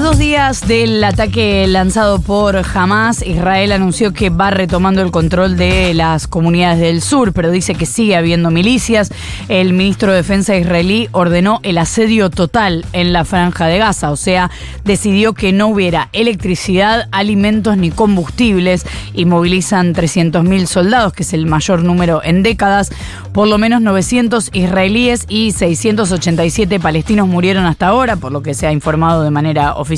A dos días del ataque lanzado por Hamas, Israel anunció que va retomando el control de las comunidades del sur, pero dice que sigue habiendo milicias. El ministro de Defensa israelí ordenó el asedio total en la franja de Gaza, o sea, decidió que no hubiera electricidad, alimentos ni combustibles y movilizan 300.000 soldados, que es el mayor número en décadas. Por lo menos 900 israelíes y 687 palestinos murieron hasta ahora, por lo que se ha informado de manera oficial.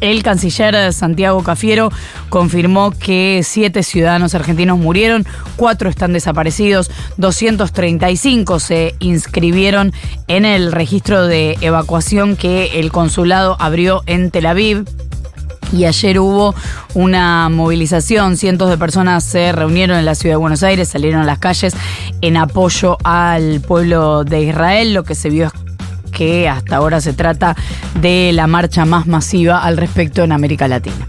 El canciller Santiago Cafiero confirmó que siete ciudadanos argentinos murieron, cuatro están desaparecidos, 235 se inscribieron en el registro de evacuación que el consulado abrió en Tel Aviv. Y ayer hubo una movilización, cientos de personas se reunieron en la ciudad de Buenos Aires, salieron a las calles en apoyo al pueblo de Israel. Lo que se vio es que hasta ahora se trata de la marcha más masiva al respecto en América Latina.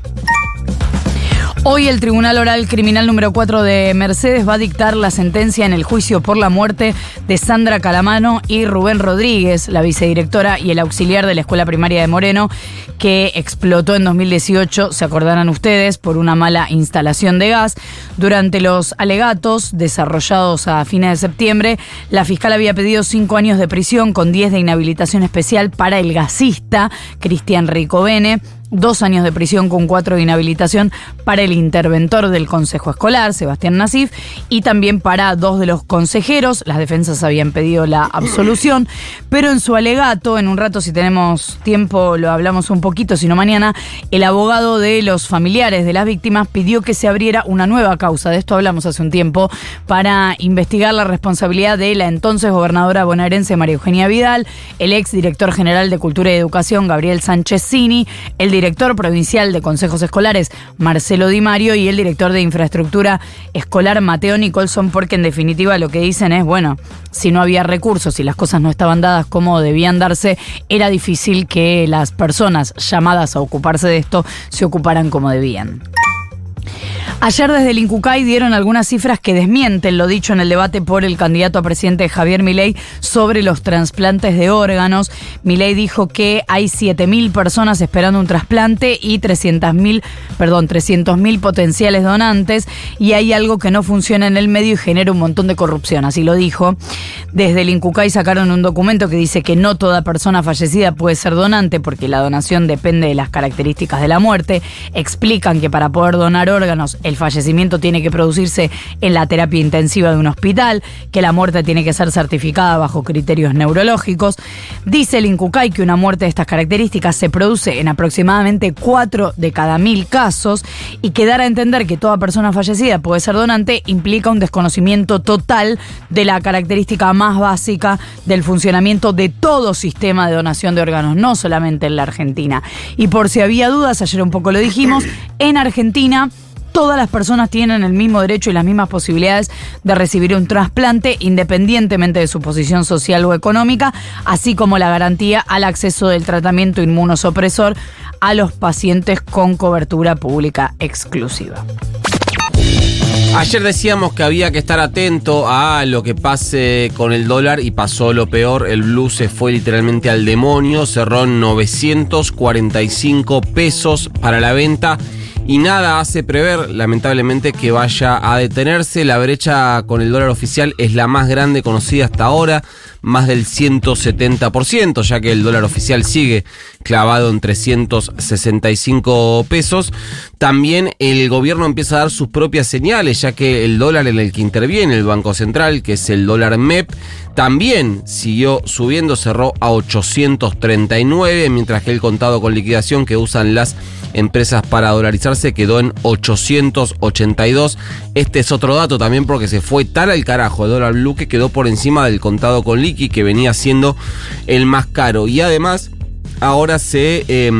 Hoy el Tribunal Oral Criminal número 4 de Mercedes va a dictar la sentencia en el juicio por la muerte de Sandra Calamano y Rubén Rodríguez, la vicedirectora y el auxiliar de la Escuela Primaria de Moreno, que explotó en 2018, se acordarán ustedes, por una mala instalación de gas. Durante los alegatos desarrollados a fines de septiembre, la fiscal había pedido cinco años de prisión con 10 de inhabilitación especial para el gasista Cristian Ricovene dos años de prisión con cuatro de inhabilitación para el interventor del Consejo Escolar, Sebastián Nasif, y también para dos de los consejeros. Las defensas habían pedido la absolución, pero en su alegato, en un rato si tenemos tiempo lo hablamos un poquito, si no mañana, el abogado de los familiares de las víctimas pidió que se abriera una nueva causa, de esto hablamos hace un tiempo, para investigar la responsabilidad de la entonces gobernadora bonaerense María Eugenia Vidal, el ex director general de Cultura y Educación Gabriel Sánchez Cini, el director provincial de consejos escolares, Marcelo Di Mario, y el director de infraestructura escolar, Mateo Nicholson, porque en definitiva lo que dicen es, bueno, si no había recursos y las cosas no estaban dadas como debían darse, era difícil que las personas llamadas a ocuparse de esto se ocuparan como debían. Ayer desde el Incucay dieron algunas cifras que desmienten lo dicho en el debate por el candidato a presidente Javier Milei sobre los trasplantes de órganos. Milei dijo que hay 7.000 personas esperando un trasplante y 300.000, perdón, 300.000 potenciales donantes y hay algo que no funciona en el medio y genera un montón de corrupción, así lo dijo. Desde el Incucay sacaron un documento que dice que no toda persona fallecida puede ser donante porque la donación depende de las características de la muerte. Explican que para poder donar órganos el fallecimiento tiene que producirse en la terapia intensiva de un hospital, que la muerte tiene que ser certificada bajo criterios neurológicos. Dice el Incucay que una muerte de estas características se produce en aproximadamente 4 de cada mil casos y que dar a entender que toda persona fallecida puede ser donante implica un desconocimiento total de la característica más básica del funcionamiento de todo sistema de donación de órganos, no solamente en la Argentina. Y por si había dudas, ayer un poco lo dijimos, en Argentina todas las personas tienen el mismo derecho y las mismas posibilidades de recibir un trasplante independientemente de su posición social o económica, así como la garantía al acceso del tratamiento inmunosupresor a los pacientes con cobertura pública exclusiva. Ayer decíamos que había que estar atento a lo que pase con el dólar y pasó lo peor. El blue se fue literalmente al demonio, cerró en 945 pesos para la venta y nada hace prever, lamentablemente, que vaya a detenerse. La brecha con el dólar oficial es la más grande conocida hasta ahora, más del 170%, ya que el dólar oficial sigue clavado en 365 pesos. También el gobierno empieza a dar sus propias señales, ya que el dólar en el que interviene el Banco Central, que es el dólar MEP, también siguió subiendo, cerró a 839, mientras que el contado con liquidación que usan las empresas para dolarizarse quedó en 882. Este es otro dato también porque se fue tal al carajo el dólar blue que quedó por encima del contado con liqui que venía siendo el más caro. Y además ahora se eh,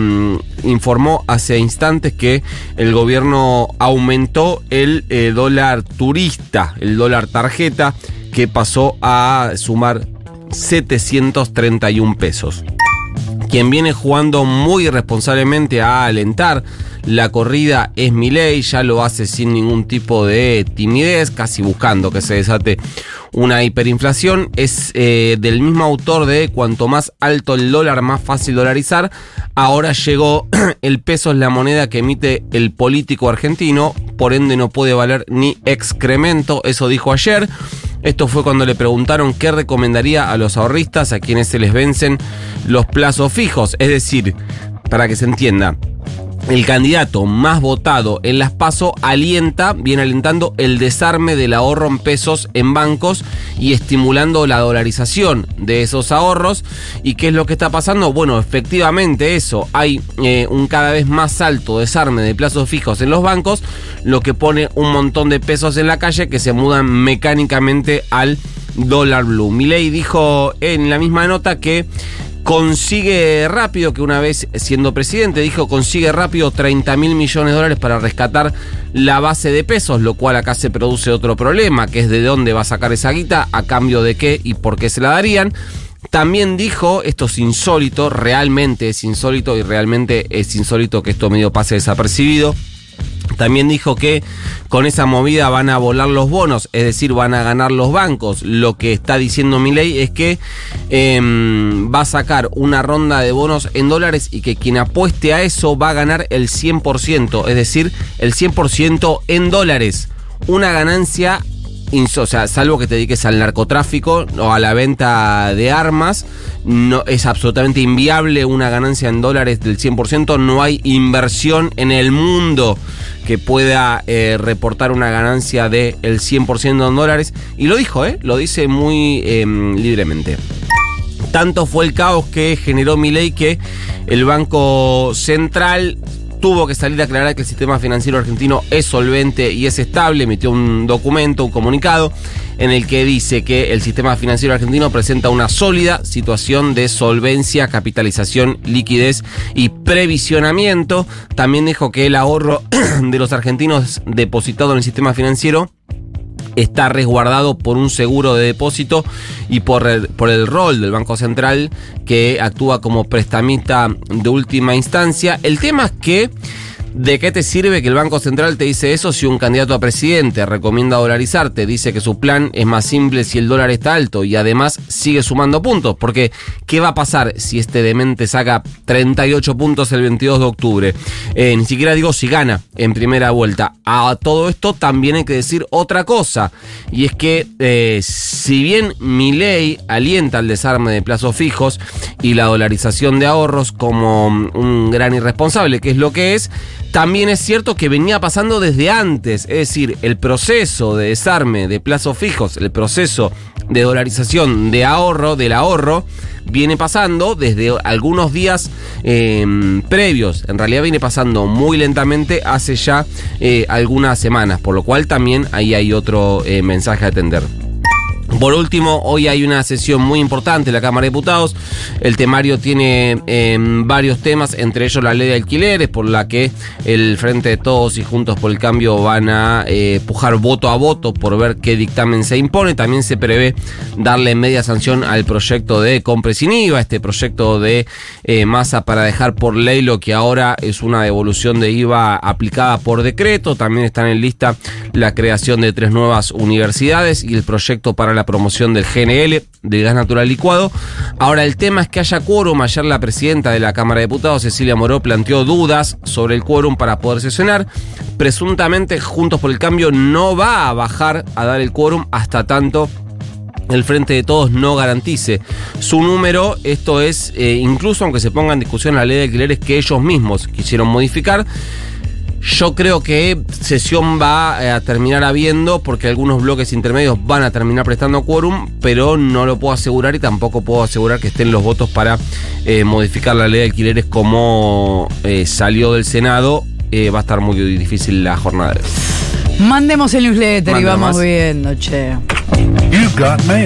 informó hace instantes que el gobierno aumentó el eh, dólar turista, el dólar tarjeta que pasó a sumar 731 pesos. Quien viene jugando muy responsablemente a alentar la corrida es Milei, ya lo hace sin ningún tipo de timidez, casi buscando que se desate una hiperinflación. Es eh, del mismo autor de Cuanto más alto el dólar, más fácil dolarizar. Ahora llegó el peso es la moneda que emite el político argentino, por ende no puede valer ni excremento, eso dijo ayer. Esto fue cuando le preguntaron qué recomendaría a los ahorristas a quienes se les vencen los plazos fijos. Es decir, para que se entienda, el candidato más votado en las PASO alienta, viene alentando el desarme del ahorro en pesos en bancos y estimulando la dolarización de esos ahorros. ¿Y qué es lo que está pasando? Bueno, efectivamente eso, hay eh, un cada vez más alto desarme de plazos fijos en los bancos, lo que pone un montón de pesos en la calle que se mudan mecánicamente al dólar blue. Milei dijo en la misma nota que consigue rápido, que una vez siendo presidente dijo consigue rápido 30 mil millones de dólares para rescatar la base de pesos, lo cual acá se produce otro problema, que es de dónde va a sacar esa guita, a cambio de qué y por qué se la darían. También dijo, esto es insólito, realmente es insólito y realmente es insólito que esto medio pase desapercibido también dijo que con esa movida van a volar los bonos, es decir, van a ganar los bancos. Lo que está diciendo Milei es que em, va a sacar una ronda de bonos en dólares y que quien apueste a eso va a ganar el 100%, es decir, el 100% en dólares. Una ganancia o sea, salvo que te dediques al narcotráfico o a la venta de armas, no, es absolutamente inviable una ganancia en dólares del 100%, no hay inversión en el mundo que pueda eh, reportar una ganancia del 100% en dólares. Y lo dijo, ¿eh? Lo dice muy em, libremente. Tanto fue el caos que generó mi ley que el Banco Central tuvo que salir a aclarar que el sistema financiero argentino es solvente y es estable, emitió un documento, un comunicado, en el que dice que el sistema financiero argentino presenta una sólida situación de solvencia, capitalización, liquidez y previsionamiento. También dijo que el ahorro de los argentinos depositado en el sistema financiero está resguardado por un seguro de depósito y por el, por el rol del Banco Central que actúa como prestamista de última instancia. El tema es que ¿De qué te sirve que el Banco Central te dice eso si un candidato a presidente recomienda dolarizarte? Dice que su plan es más simple si el dólar está alto y además sigue sumando puntos. Porque, ¿qué va a pasar si este demente saca 38 puntos el 22 de octubre? Eh, ni siquiera digo si gana en primera vuelta. A todo esto también hay que decir otra cosa. Y es que, eh, si bien mi ley alienta el desarme de plazos fijos y la dolarización de ahorros como un gran irresponsable, que es lo que es, también es cierto que venía pasando desde antes, es decir, el proceso de desarme de plazos fijos, el proceso de dolarización de ahorro, del ahorro, viene pasando desde algunos días em, previos. En realidad viene pasando muy lentamente hace ya eh, algunas semanas, por lo cual también ahí hay otro eh, mensaje a atender. Por último, hoy hay una sesión muy importante en la Cámara de Diputados. El temario tiene em, varios temas, entre ellos la ley de alquileres, por la que el Frente de Todos y Juntos por el Cambio van a eh, pujar voto a voto por ver qué dictamen se impone. También se prevé darle media sanción al proyecto de compra sin IVA, este proyecto de eh, masa para dejar por ley lo que ahora es una devolución de IVA aplicada por decreto. También están en lista la creación de tres nuevas universidades y el proyecto para la promoción del GNL, del gas natural licuado. Ahora, el tema es que haya quórum. Ayer la presidenta de la Cámara de Diputados, Cecilia Moró, planteó dudas sobre el quórum para poder sesionar. Presuntamente, Juntos por el Cambio no va a bajar a dar el quórum hasta tanto el Frente de Todos no garantice su número. Esto es, eh, incluso aunque se ponga en discusión la ley de alquileres que ellos mismos quisieron modificar. Yo creo que sesión va eh, a terminar habiendo porque algunos bloques intermedios van a terminar prestando quórum, pero no lo puedo asegurar y tampoco puedo asegurar que estén los votos para eh, modificar la ley de alquileres como eh, salió del Senado. va a estar muy difícil la jornada. Mandemos el newsletter y vamos viendo, che.